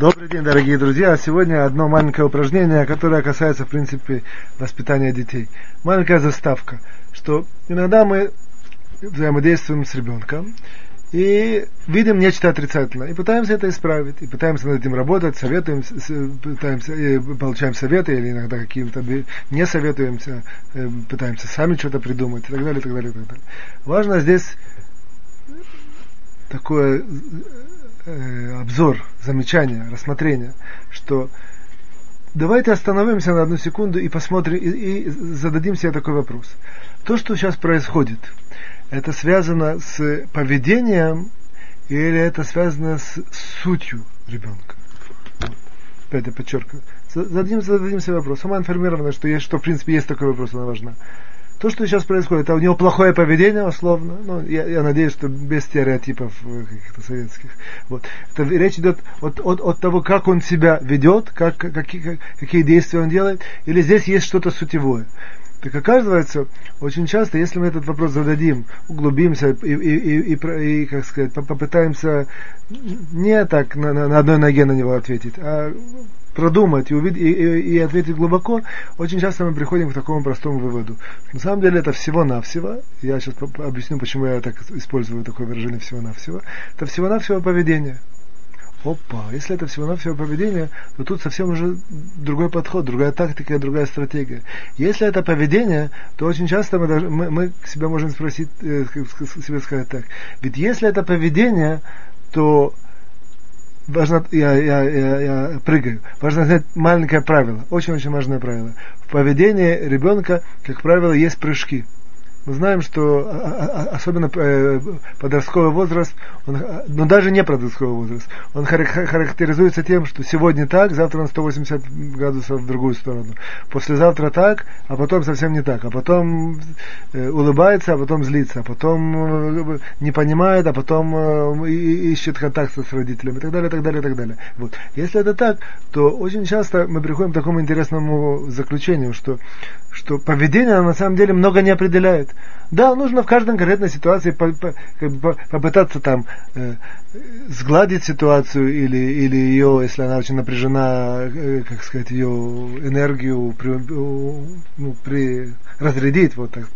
Добрый день, дорогие друзья. Сегодня одно маленькое упражнение, которое касается, в принципе, воспитания детей. Маленькая заставка, что иногда мы взаимодействуем с ребенком и видим нечто отрицательное, и пытаемся это исправить, и пытаемся над этим работать, советуем, пытаемся, получаем советы, или иногда каким-то не советуемся, э, пытаемся сами что-то придумать, и так далее, и так далее, и так далее. Важно здесь такое э, обзор, замечание, рассмотрение, что давайте остановимся на одну секунду и посмотрим, и, и зададим себе такой вопрос. То, что сейчас происходит, это связано с поведением или это связано с сутью ребенка? Вот. Опять я подчеркиваю. Зададим, зададим себе вопрос. Сама информирована, что, есть, что в принципе есть такой вопрос, она важна. То, что сейчас происходит, это у него плохое поведение, условно. Ну, я, я надеюсь, что без стереотипов э, каких-то советских. Вот. Это речь идет от, от, от того, как он себя ведет, как, какие, какие действия он делает, или здесь есть что-то сутевое. Так оказывается, очень часто, если мы этот вопрос зададим, углубимся и, и, и, и, и как сказать, попытаемся не так на, на одной ноге на него ответить, а продумать и, увидеть, и, и, и ответить глубоко, очень часто мы приходим к такому простому выводу. На самом деле это всего-навсего, я сейчас объясню, почему я так использую такое выражение всего-навсего, это всего-навсего поведение. Опа, если это всего-навсего поведение, то тут совсем уже другой подход, другая тактика другая стратегия. Если это поведение, то очень часто мы, даже, мы, мы себя можем спросить, э, себе сказать так. Ведь если это поведение, то важно, я, я, я, я прыгаю, важно знать маленькое правило, очень-очень важное правило. В поведении ребенка, как правило, есть прыжки мы знаем, что а, а, а, особенно э, подростковый возраст, он, но ну, даже не подростковый возраст, он характеризуется тем, что сегодня так, завтра на 180 градусов в другую сторону, послезавтра так, а потом совсем не так, а потом э, улыбается, а потом злится, а потом э, не понимает, а потом ищет контакт с родителями и так далее, и так далее, и так далее. Вот. Если это так, то очень часто мы приходим к такому интересному заключению, что, что поведение на самом деле много не определяет. Да, нужно в каждой конкретной ситуации по, по, как бы попытаться там э, сгладить ситуацию или, или ее, если она очень напряжена, э, как сказать, ее энергию при, ну, при разрядить, вот так,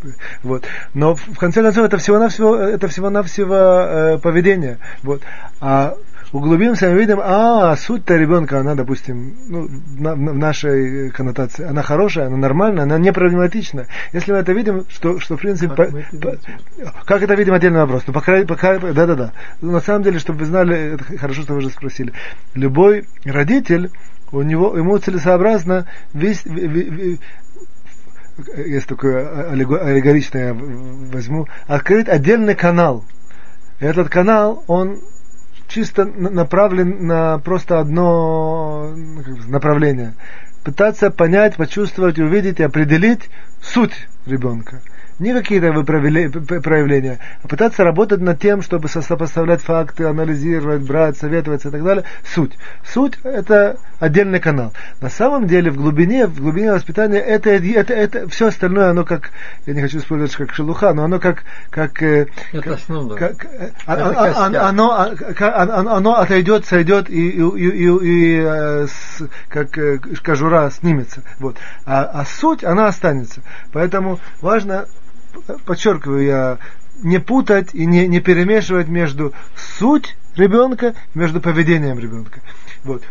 вот. Но в конце концов это всего-навсего, это всего-навсего э, поведение, вот. А углубимся, мы видим, а, суть-то ребенка, она, допустим, ну, на, на, в нашей коннотации, она хорошая, она нормальная, она не проблематична. Если мы это видим, что, что в принципе, как, по, по, как это видим, отдельный вопрос. Но пока, пока, да, да, да. Но на самом деле, чтобы вы знали, это хорошо, что вы уже спросили. Любой родитель, у него, ему целесообразно весь, есть такое аллегоричное я возьму, открыть отдельный канал. Этот канал, он чисто направлен на просто одно направление. Пытаться понять, почувствовать, увидеть и определить суть ребенка не какие-то проявления, а пытаться работать над тем, чтобы сопоставлять факты, анализировать, брать, советоваться и так далее. Суть. Суть – это отдельный канал. На самом деле, в глубине, в глубине воспитания, это, это, это, все остальное, оно как, я не хочу использовать как шелуха, но оно как... как это как, основа. Как, это а, а, оно, оно, оно отойдет, сойдет и, и, и, и, и э, как э, кожура снимется. Вот. А, а суть, она останется. Поэтому важно подчеркиваю я, не путать и не, не перемешивать между суть ребенка между поведением ребенка. Вот.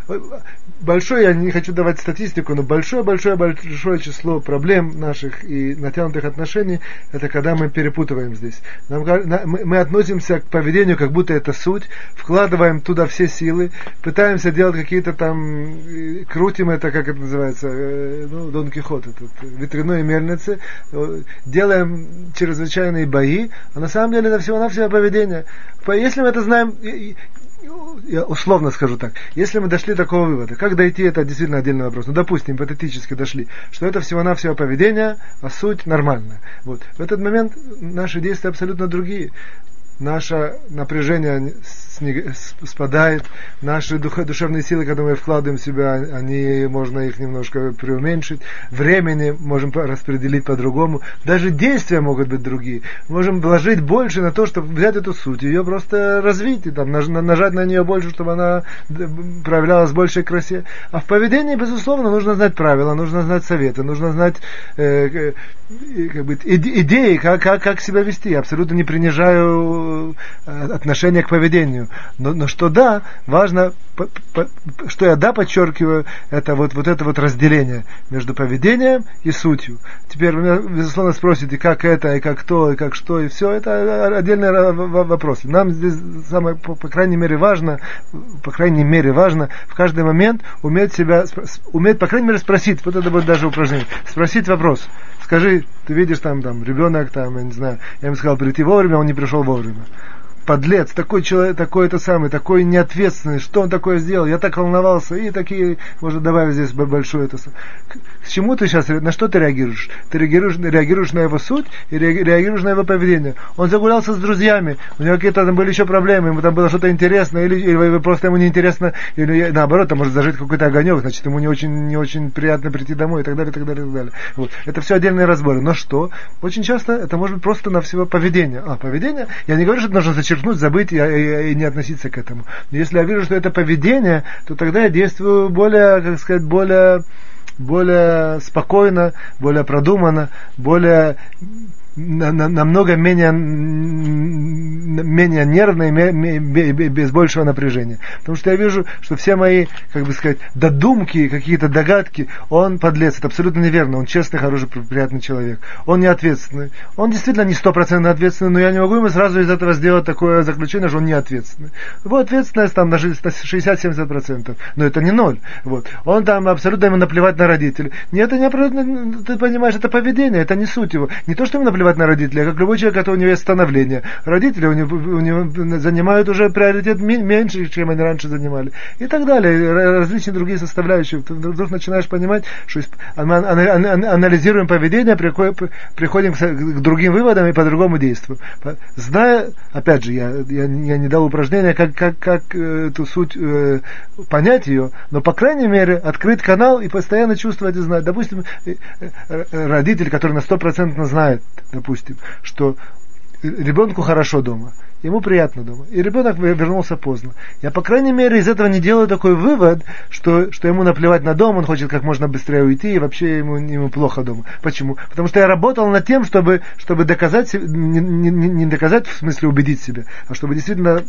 Большое, я не хочу давать статистику, но большое-большое-большое число проблем наших и натянутых отношений, это когда мы перепутываем здесь. Нам, мы относимся к поведению, как будто это суть, вкладываем туда все силы, пытаемся делать какие-то там, крутим это, как это называется, э, ну, Дон Кихот, этот, ветряной мельницы, э, делаем чрезвычайные бои, а на самом деле это всего-навсего поведение. Если мы это знаем, я условно скажу так, если мы дошли до такого вывода, как дойти, это действительно отдельный вопрос. Ну, допустим, гипотетически дошли, что это всего-навсего поведение, а суть нормальная. Вот. В этот момент наши действия абсолютно другие. Наше напряжение спадает. Наши душевные силы, когда мы вкладываем в себя, они, можно их немножко преуменьшить. Времени можем распределить по-другому. Даже действия могут быть другие. Можем вложить больше на то, чтобы взять эту суть, ее просто развить, и там, нажать на нее больше, чтобы она проявлялась в большей красе. А в поведении, безусловно, нужно знать правила, нужно знать советы, нужно знать э, как бы, идеи, как, как, как себя вести. Я абсолютно не принижаю э, отношение к поведению. Но, но что да, важно, по, по, что я да подчеркиваю, это вот, вот это вот разделение между поведением и сутью. Теперь вы безусловно, спросите, как это, и как то, и как что, и все. Это отдельный вопрос. Нам здесь самое, по, по крайней мере, важно, по крайней мере, важно в каждый момент уметь себя, уметь, по крайней мере, спросить, вот это будет даже упражнение, спросить вопрос. Скажи, ты видишь там, там, ребенок, там, я не знаю, я ему сказал прийти вовремя, он не пришел вовремя подлец, такой человек, такой это самый, такой неответственный, что он такое сделал, я так волновался, и такие, можно добавить здесь большое это. К чему ты сейчас, на что ты реагируешь? Ты реагируешь, реагируешь на его суть и реагируешь на его поведение. Он загулялся с друзьями, у него какие-то там были еще проблемы, ему там было что-то интересное, или, или просто ему неинтересно, или наоборот, там может зажить какой-то огонек, значит, ему не очень, не очень приятно прийти домой, и так далее, и так далее, и так далее. Вот. Это все отдельные разборы. Но что? Очень часто это может быть просто на всего поведение. А, поведение, я не говорю, что это нужно зачем подчеркнуть, забыть и, и, и не относиться к этому. Но если я вижу, что это поведение, то тогда я действую более, как сказать, более более спокойно, более продуманно, более намного менее, менее нервно и без большего напряжения. Потому что я вижу, что все мои, как бы сказать, додумки, какие-то догадки, он подлец, это абсолютно неверно, он честный, хороший, приятный человек. Он не ответственный. Он действительно не стопроцентно ответственный, но я не могу ему сразу из этого сделать такое заключение, что он не ответственный. Его ответственность там на 60-70%, но это не ноль. Вот. Он там абсолютно ему наплевать на родителей. Нет, это не, ты понимаешь, это поведение, это не суть его. Не то, что ему наплевать наплевать на родителей, а как любой человек, у него есть становление. Родители у него, у него занимают уже приоритет меньше, чем они раньше занимали. И так далее. Различные другие составляющие. Ты вдруг начинаешь понимать, что анализируем поведение, приходим к другим выводам и по-другому действуем. Зная, опять же, я, я, я не дал упражнения, как, как, как э, эту суть э, понять ее, но, по крайней мере, открыть канал и постоянно чувствовать и знать. Допустим, э, э, родитель, который на стопроцентно знает, допустим, что ребенку хорошо дома, ему приятно дома, и ребенок вернулся поздно. Я, по крайней мере, из этого не делаю такой вывод, что, что ему наплевать на дом, он хочет как можно быстрее уйти, и вообще ему, ему плохо дома. Почему? Потому что я работал над тем, чтобы, чтобы доказать, не, не, не доказать, в смысле убедить себя, а чтобы действительно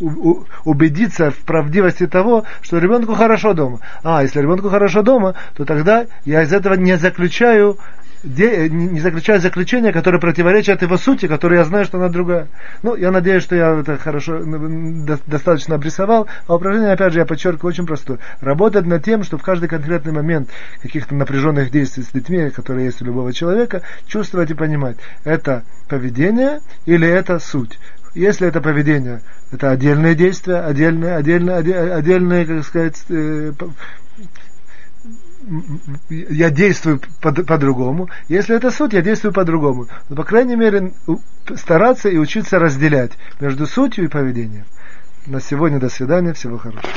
у, у, убедиться в правдивости того, что ребенку хорошо дома. А, если ребенку хорошо дома, то тогда я из этого не заключаю не заключаю заключение, которое противоречит его сути, которое я знаю, что она другая. Ну, я надеюсь, что я это хорошо, достаточно обрисовал. А упражнение, опять же, я подчеркиваю, очень простое. Работать над тем, что в каждый конкретный момент каких-то напряженных действий с детьми, которые есть у любого человека, чувствовать и понимать, это поведение или это суть. Если это поведение, это отдельные действия, отдельные, отдельные, отдельные, как сказать, э, я действую по-другому. Если это суть, я действую по-другому. Но, по крайней мере, стараться и учиться разделять между сутью и поведением. На сегодня до свидания. Всего хорошего.